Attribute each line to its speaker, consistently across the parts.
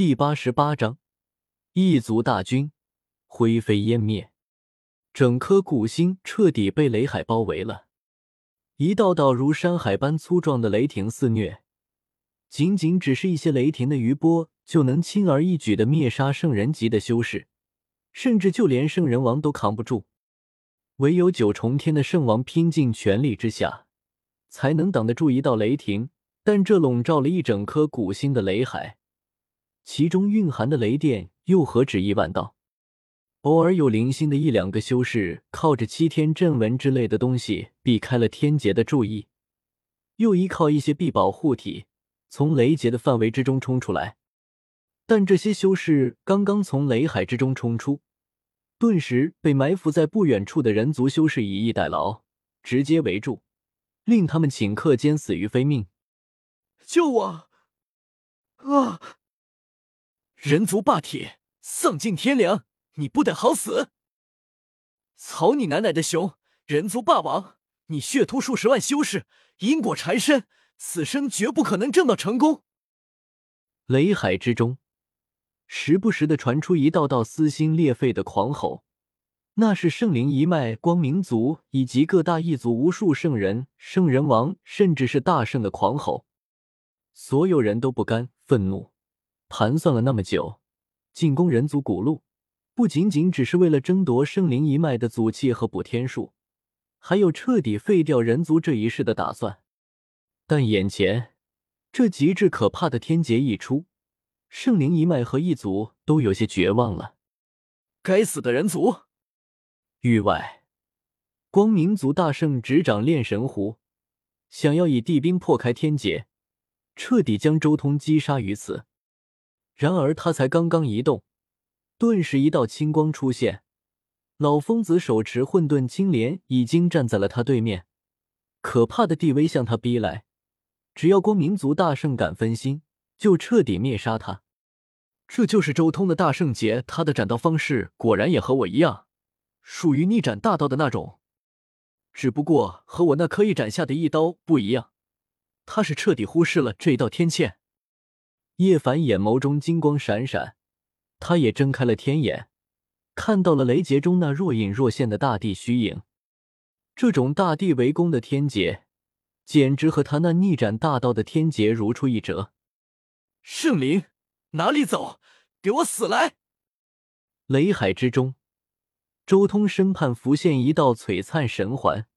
Speaker 1: 第八十八章，异族大军灰飞烟灭，整颗古星彻底被雷海包围了。一道道如山海般粗壮的雷霆肆虐，仅仅只是一些雷霆的余波，就能轻而易举的灭杀圣人级的修士，甚至就连圣人王都扛不住。唯有九重天的圣王拼尽全力之下，才能挡得住一道雷霆。但这笼罩了一整颗古星的雷海。其中蕴含的雷电又何止亿万道？偶尔有零星的一两个修士靠着七天阵纹之类的东西避开了天劫的注意，又依靠一些臂宝护体从雷劫的范围之中冲出来。但这些修士刚刚从雷海之中冲出，顿时被埋伏在不远处的人族修士以逸待劳，直接围住，令他们顷刻间死于非命。
Speaker 2: 救我！啊！人族霸体，丧尽天良，你不得好死！草你奶奶的熊！人族霸王，你血屠数十万修士，因果缠身，此生绝不可能挣到成功。
Speaker 1: 雷海之中，时不时的传出一道道撕心裂肺的狂吼，那是圣灵一脉、光明族以及各大异族无数圣人、圣人王，甚至是大圣的狂吼。所有人都不甘、愤怒。盘算了那么久，进攻人族古路，不仅仅只是为了争夺圣灵一脉的祖气和补天术，还有彻底废掉人族这一世的打算。但眼前这极致可怕的天劫一出，圣灵一脉和一族都有些绝望了。
Speaker 2: 该死的人族！
Speaker 1: 域外，光明族大圣执掌炼神壶，想要以地兵破开天劫，彻底将周通击杀于此。然而他才刚刚移动，顿时一道青光出现。老疯子手持混沌青莲，已经站在了他对面，可怕的地威向他逼来。只要光明族大圣敢分心，就彻底灭杀他。
Speaker 2: 这就是周通的大圣劫，他的斩道方式果然也和我一样，属于逆斩大道的那种。只不过和我那可以斩下的一刀不一样，他是彻底忽视了这一道天堑。
Speaker 1: 叶凡眼眸中金光闪闪，他也睁开了天眼，看到了雷劫中那若隐若现的大地虚影。这种大地围攻的天劫，简直和他那逆斩大道的天劫如出一辙。
Speaker 2: 圣灵，哪里走？给我死来！
Speaker 1: 雷海之中，周通身畔浮现一道璀璨神环。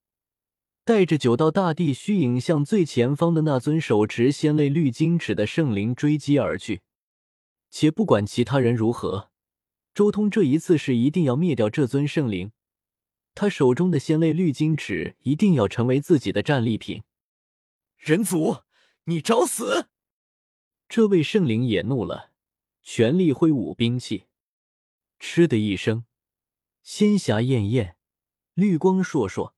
Speaker 1: 带着九道大地虚影，向最前方的那尊手持仙泪绿金尺的圣灵追击而去。且不管其他人如何，周通这一次是一定要灭掉这尊圣灵。他手中的仙泪绿金尺一定要成为自己的战利品。
Speaker 2: 人族，你找死！
Speaker 1: 这位圣灵也怒了，全力挥舞兵器。嗤的一声，仙霞艳艳，绿光烁烁。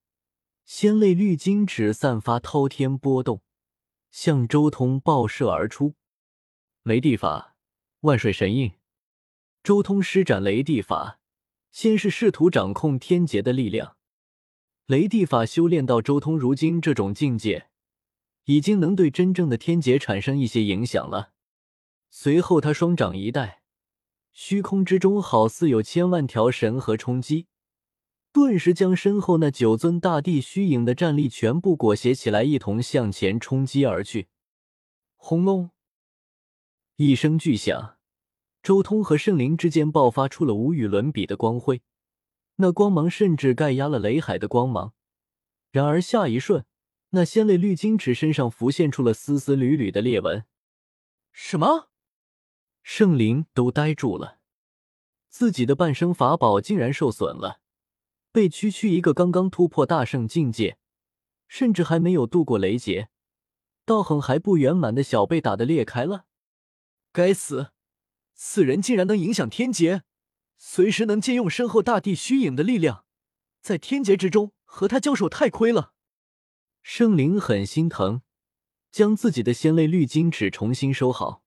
Speaker 1: 仙泪绿金尺散发滔天波动，向周通爆射而出。雷地法，万水神印。周通施展雷地法，先是试图掌控天劫的力量。雷地法修炼到周通如今这种境界，已经能对真正的天劫产生一些影响了。随后他双掌一带，虚空之中好似有千万条神河冲击。顿时将身后那九尊大地虚影的战力全部裹挟起来，一同向前冲击而去。轰隆！一声巨响，周通和圣灵之间爆发出了无与伦比的光辉，那光芒甚至盖压了雷海的光芒。然而下一瞬，那仙泪绿金池身上浮现出了丝丝缕缕的裂纹。
Speaker 2: 什么？
Speaker 1: 圣灵都呆住了，自己的半生法宝竟然受损了。被区区一个刚刚突破大圣境界，甚至还没有度过雷劫，道行还不圆满的小被打得裂开了。
Speaker 2: 该死，此人竟然能影响天劫，随时能借用身后大地虚影的力量，在天劫之中和他交手太亏了。
Speaker 1: 圣灵很心疼，将自己的仙泪绿金尺重新收好。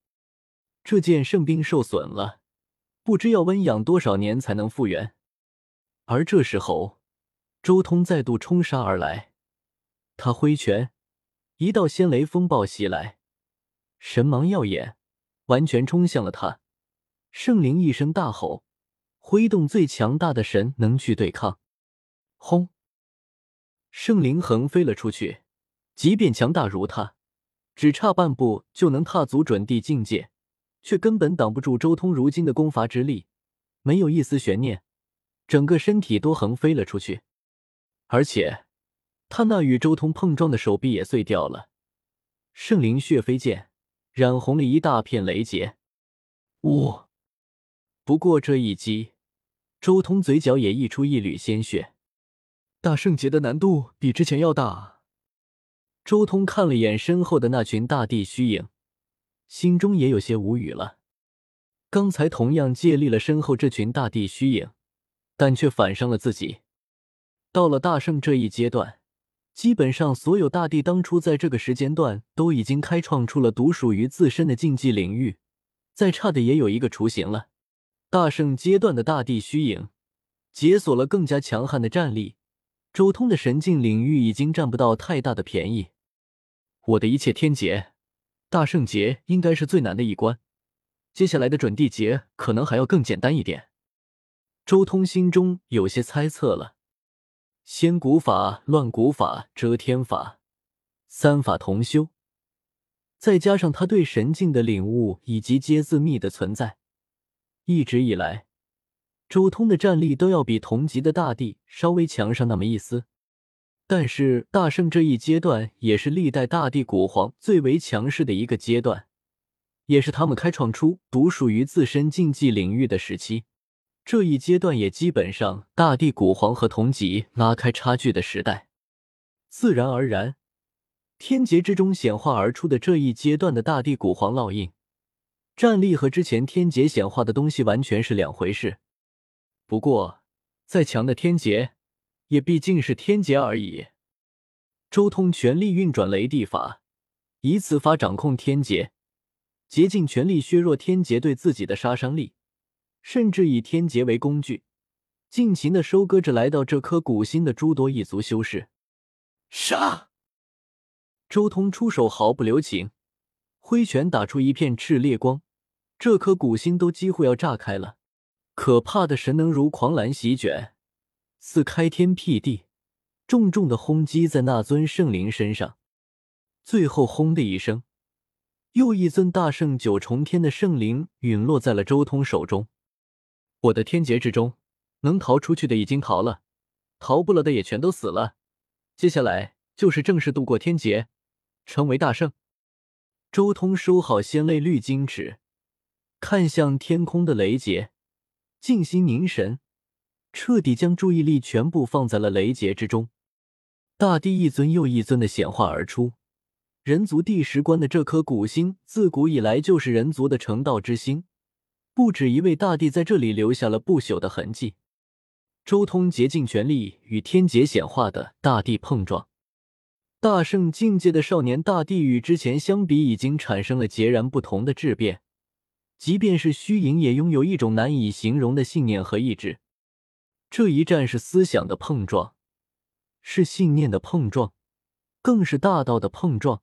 Speaker 1: 这件圣兵受损了，不知要温养多少年才能复原。而这时候，周通再度冲杀而来，他挥拳，一道仙雷风暴袭来，神芒耀眼，完全冲向了他，圣灵一声大吼，挥动最强大的神能去对抗。轰！圣灵横飞了出去，即便强大如他，只差半步就能踏足准地境界，却根本挡不住周通如今的攻伐之力，没有一丝悬念，整个身体都横飞了出去，而且他那与周通碰撞的手臂也碎掉了。圣灵血飞溅染红了一大片雷劫。呜！不过这一击，周通嘴角也溢出一缕鲜血。
Speaker 2: 大圣劫的难度比之前要大。
Speaker 1: 周通看了眼身后的那群大地虚影，心中也有些无语了。刚才同样借力了身后这群大地虚影，但却反伤了自己。到了大圣这一阶段，基本上所有大帝当初在这个时间段都已经开创出了独属于自身的竞技领域，再差的也有一个雏形了。大圣阶段的大地虚影，解锁了更加强悍的战力。周通的神境领域已经占不到太大的便宜。
Speaker 2: 我的一切天劫，大圣劫应该是最难的一关，接下来的准地劫可能还要更简单一点。
Speaker 1: 周通心中有些猜测了。仙古法、乱古法、遮天法，三法同修，再加上他对神境的领悟以及阶字密的存在，一直以来。周通的战力都要比同级的大帝稍微强上那么一丝，但是大圣这一阶段也是历代大帝古皇最为强势的一个阶段，也是他们开创出独属于自身竞技领域的时期。这一阶段也基本上大地古皇和同级拉开差距的时代，自然而然，天劫之中显化而出的这一阶段的大地古皇烙印，战力和之前天劫显化的东西完全是两回事。不过，再强的天劫，也毕竟是天劫而已。周通全力运转雷地法，以此法掌控天劫，竭尽全力削弱天劫对自己的杀伤力，甚至以天劫为工具，尽情的收割着来到这颗古星的诸多异族修士。
Speaker 2: 杀！
Speaker 1: 周通出手毫不留情，挥拳打出一片炽烈光，这颗古星都几乎要炸开了。可怕的神能如狂澜席卷，似开天辟地，重重的轰击在那尊圣灵身上。最后，轰的一声，又一尊大圣九重天的圣灵陨落在了周通手中。我的天劫之中，能逃出去的已经逃了，逃不了的也全都死了。接下来就是正式度过天劫，成为大圣。周通收好仙泪绿金尺，看向天空的雷劫。静心凝神，彻底将注意力全部放在了雷劫之中。大地一尊又一尊的显化而出。人族第十关的这颗古星，自古以来就是人族的成道之星。不止一位大帝在这里留下了不朽的痕迹。周通竭尽全力与天劫显化的大帝碰撞，大圣境界的少年大帝与之前相比，已经产生了截然不同的质变。即便是虚影，也拥有一种难以形容的信念和意志。这一战是思想的碰撞，是信念的碰撞，更是大道的碰撞。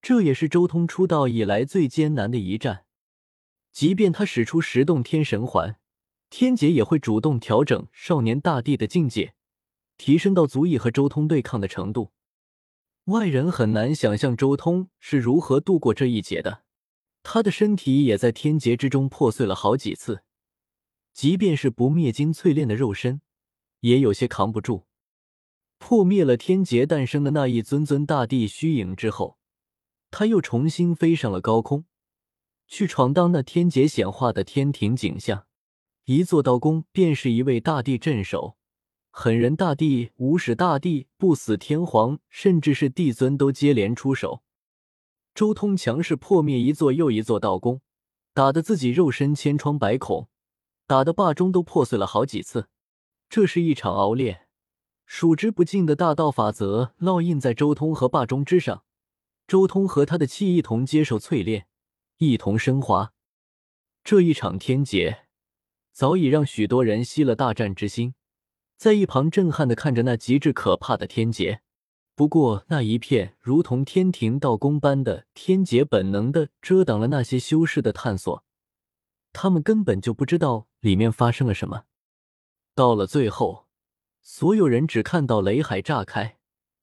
Speaker 1: 这也是周通出道以来最艰难的一战。即便他使出十洞天神环，天劫也会主动调整少年大帝的境界，提升到足以和周通对抗的程度。外人很难想象周通是如何度过这一劫的。他的身体也在天劫之中破碎了好几次，即便是不灭金淬炼的肉身，也有些扛不住。破灭了天劫诞生的那一尊尊大帝虚影之后，他又重新飞上了高空，去闯荡那天劫显化的天庭景象。一座道宫便是一位大帝镇守，狠人大帝、无始大帝、不死天皇，甚至是帝尊都接连出手。周通强势破灭一座又一座道宫，打得自己肉身千疮百孔，打得霸中都破碎了好几次。这是一场熬炼，数之不尽的大道法则烙印在周通和霸中之上。周通和他的气一同接受淬炼，一同升华。这一场天劫，早已让许多人息了大战之心，在一旁震撼的看着那极致可怕的天劫。不过，那一片如同天庭道宫般的天劫，本能的遮挡了那些修士的探索。他们根本就不知道里面发生了什么。到了最后，所有人只看到雷海炸开，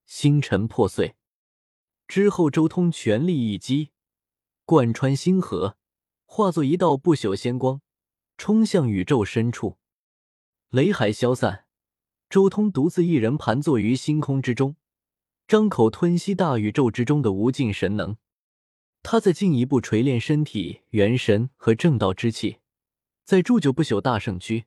Speaker 1: 星辰破碎。之后，周通全力一击，贯穿星河，化作一道不朽仙光，冲向宇宙深处。雷海消散，周通独自一人盘坐于星空之中，张口吞吸大宇宙之中的无尽神能。他在进一步锤炼身体、元神和正道之气，在铸就不朽大圣躯。